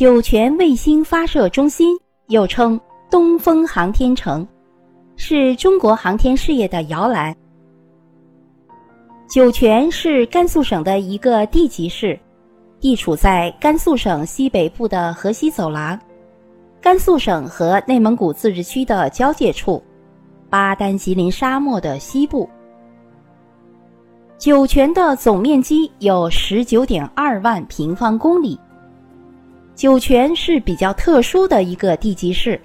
酒泉卫星发射中心又称东风航天城，是中国航天事业的摇篮。酒泉是甘肃省的一个地级市，地处在甘肃省西北部的河西走廊，甘肃省和内蒙古自治区的交界处，巴丹吉林沙漠的西部。酒泉的总面积有十九点二万平方公里。酒泉是比较特殊的一个地级市，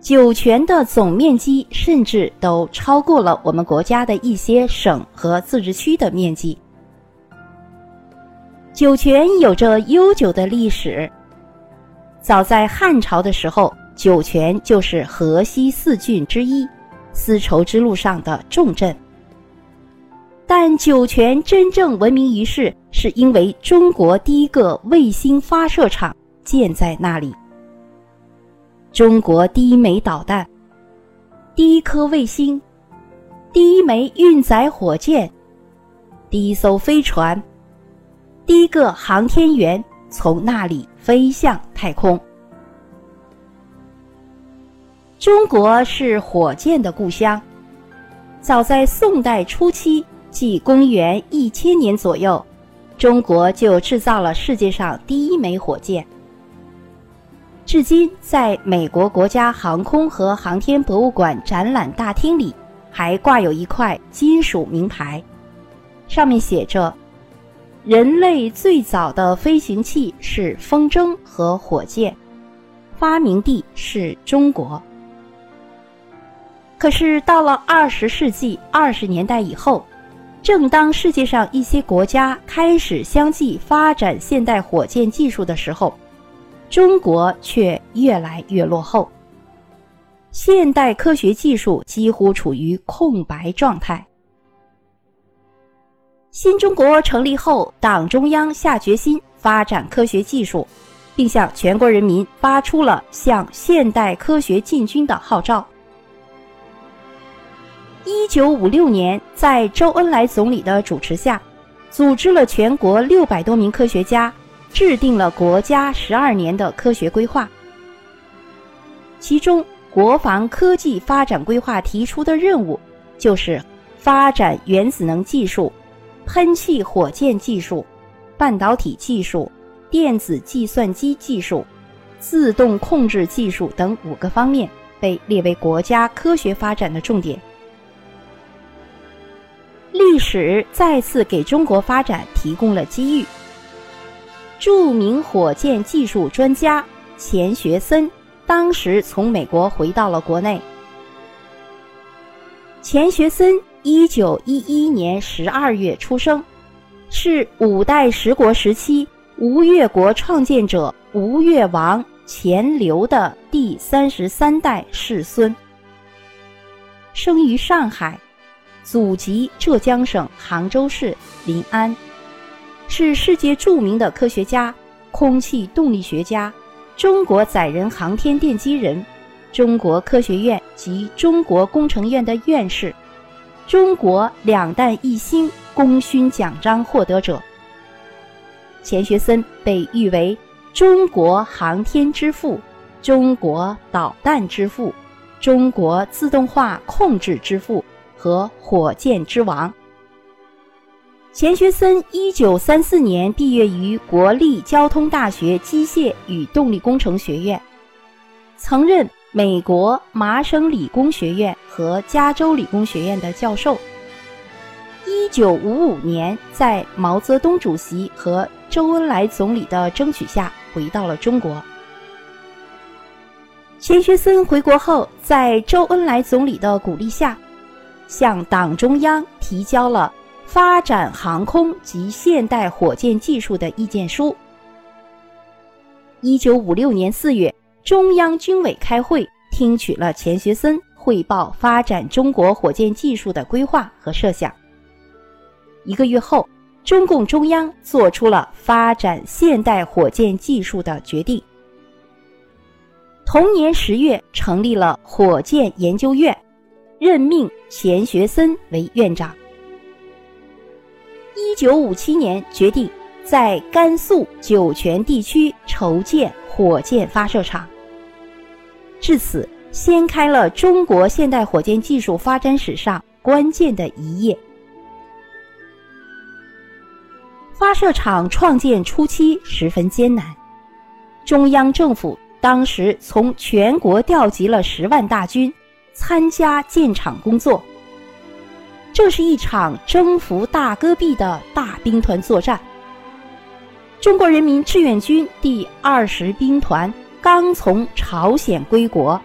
酒泉的总面积甚至都超过了我们国家的一些省和自治区的面积。酒泉有着悠久的历史，早在汉朝的时候，酒泉就是河西四郡之一，丝绸之路上的重镇。但酒泉真正闻名于世，是因为中国第一个卫星发射场建在那里。中国第一枚导弹、第一颗卫星、第一枚运载火箭、第一艘飞船、第一个航天员从那里飞向太空。中国是火箭的故乡，早在宋代初期。即公元一千年左右，中国就制造了世界上第一枚火箭。至今，在美国国家航空和航天博物馆展览大厅里，还挂有一块金属名牌，上面写着：“人类最早的飞行器是风筝和火箭，发明地是中国。”可是，到了二十世纪二十年代以后。正当世界上一些国家开始相继发展现代火箭技术的时候，中国却越来越落后。现代科学技术几乎处于空白状态。新中国成立后，党中央下决心发展科学技术，并向全国人民发出了向现代科学进军的号召。一九五六年，在周恩来总理的主持下，组织了全国六百多名科学家，制定了国家十二年的科学规划。其中，国防科技发展规划提出的任务，就是发展原子能技术、喷气火箭技术、半导体技术、电子计算机技术、自动控制技术等五个方面，被列为国家科学发展的重点。历史再次给中国发展提供了机遇。著名火箭技术专家钱学森当时从美国回到了国内。钱学森一九一一年十二月出生，是五代十国时期吴越国创建者吴越王钱镠的第三十三代世孙，生于上海。祖籍浙江省杭州市临安，是世界著名的科学家、空气动力学家、中国载人航天奠基人、中国科学院及中国工程院的院士，中国两弹一星功勋奖章获得者。钱学森被誉为中国航天之父、中国导弹之父、中国自动化控制之父。和火箭之王钱学森，一九三四年毕业于国立交通大学机械与动力工程学院，曾任美国麻省理工学院和加州理工学院的教授。一九五五年，在毛泽东主席和周恩来总理的争取下，回到了中国。钱学森回国后，在周恩来总理的鼓励下。向党中央提交了发展航空及现代火箭技术的意见书。一九五六年四月，中央军委开会，听取了钱学森汇报发展中国火箭技术的规划和设想。一个月后，中共中央做出了发展现代火箭技术的决定。同年十月，成立了火箭研究院。任命钱学森为院长。一九五七年，决定在甘肃酒泉地区筹建火箭发射场，至此掀开了中国现代火箭技术发展史上关键的一页。发射场创建初期十分艰难，中央政府当时从全国调集了十万大军参加建厂工作。这是一场征服大戈壁的大兵团作战。中国人民志愿军第二十兵团刚从朝鲜归国，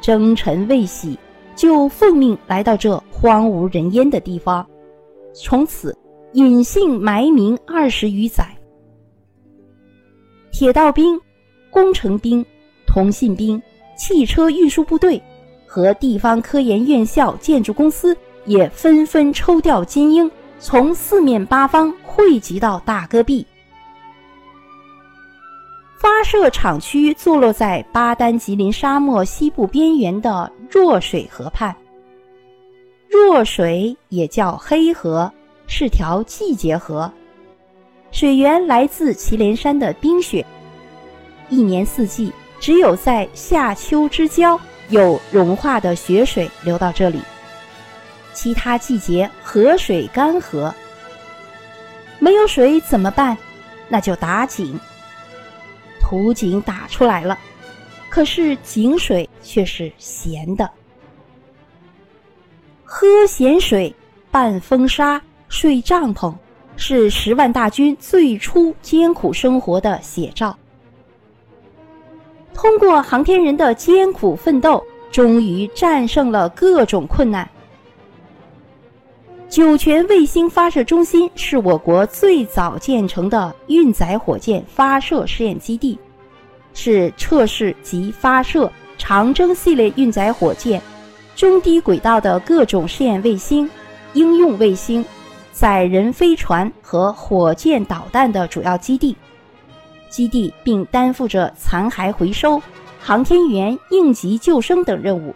征尘未洗，就奉命来到这荒无人烟的地方，从此隐姓埋名二十余载。铁道兵、工程兵、通信兵、汽车运输部队和地方科研院校、建筑公司也纷纷抽调精英，从四面八方汇集到大戈壁。发射场区坐落在巴丹吉林沙漠西部边缘的弱水河畔。弱水也叫黑河，是条季节河，水源来自祁连山的冰雪。一年四季，只有在夏秋之交有融化的雪水流到这里，其他季节河水干涸。没有水怎么办？那就打井。土井打出来了，可是井水却是咸的。喝咸水、拌风沙、睡帐篷，是十万大军最初艰苦生活的写照。通过航天人的艰苦奋斗，终于战胜了各种困难。酒泉卫星发射中心是我国最早建成的运载火箭发射试验基地，是测试及发射长征系列运载火箭、中低轨道的各种试验卫星、应用卫星、载人飞船和火箭导弹的主要基地。基地并担负着残骸回收、航天员应急救生等任务。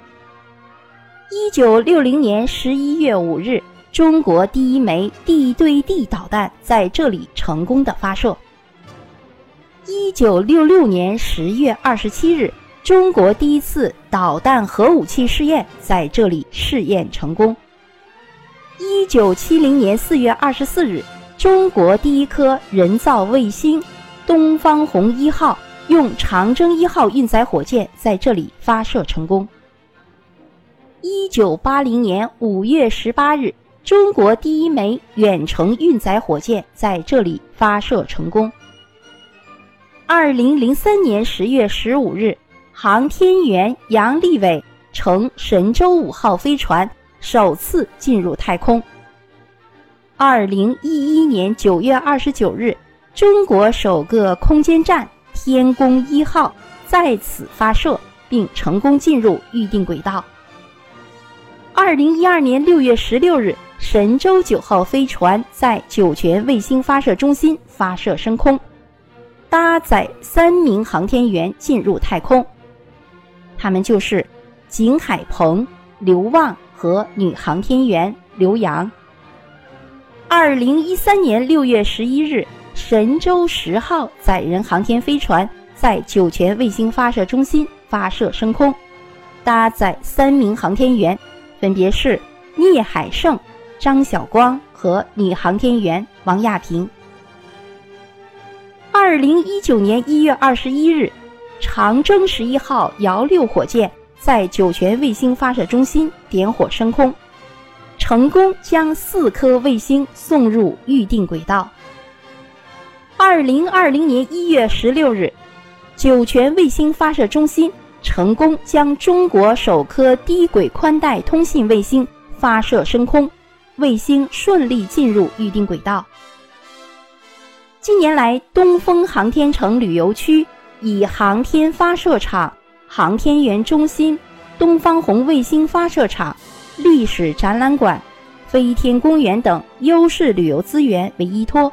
一九六零年十一月五日。中国第一枚地对地导弹在这里成功的发射。一九六六年十月二十七日，中国第一次导弹核武器试验在这里试验成功。一九七零年四月二十四日，中国第一颗人造卫星“东方红一号”用长征一号运载火箭在这里发射成功。一九八零年五月十八日。中国第一枚远程运载火箭在这里发射成功。二零零三年十月十五日，航天员杨利伟乘神舟五号飞船首次进入太空。二零一一年九月二十九日，中国首个空间站天宫一号在此发射，并成功进入预定轨道。二零一二年六月十六日。神舟九号飞船在酒泉卫星发射中心发射升空，搭载三名航天员进入太空。他们就是景海鹏、刘旺和女航天员刘洋。二零一三年六月十一日，神舟十号载人航天飞船在酒泉卫星发射中心发射升空，搭载三名航天员，分别是聂海胜。张晓光和女航天员王亚平。二零一九年一月二十一日，长征十一号遥六火箭在酒泉卫星发射中心点火升空，成功将四颗卫星送入预定轨道。二零二零年一月十六日，酒泉卫星发射中心成功将中国首颗低轨宽带通信卫星发射升空。卫星顺利进入预定轨道。近年来，东风航天城旅游区以航天发射场、航天员中心、东方红卫星发射场、历史展览馆、飞天公园等优势旅游资源为依托，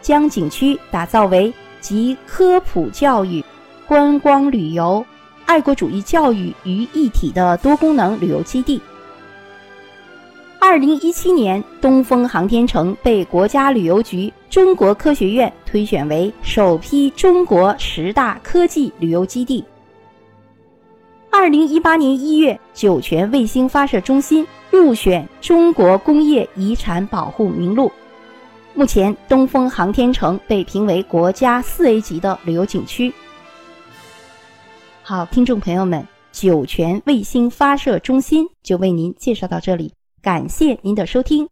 将景区打造为集科普教育、观光旅游、爱国主义教育于一体的多功能旅游基地。二零一七年，东风航天城被国家旅游局中国科学院推选为首批中国十大科技旅游基地。二零一八年一月，酒泉卫星发射中心入选中国工业遗产保护名录。目前，东风航天城被评为国家四 A 级的旅游景区。好，听众朋友们，酒泉卫星发射中心就为您介绍到这里。感谢您的收听。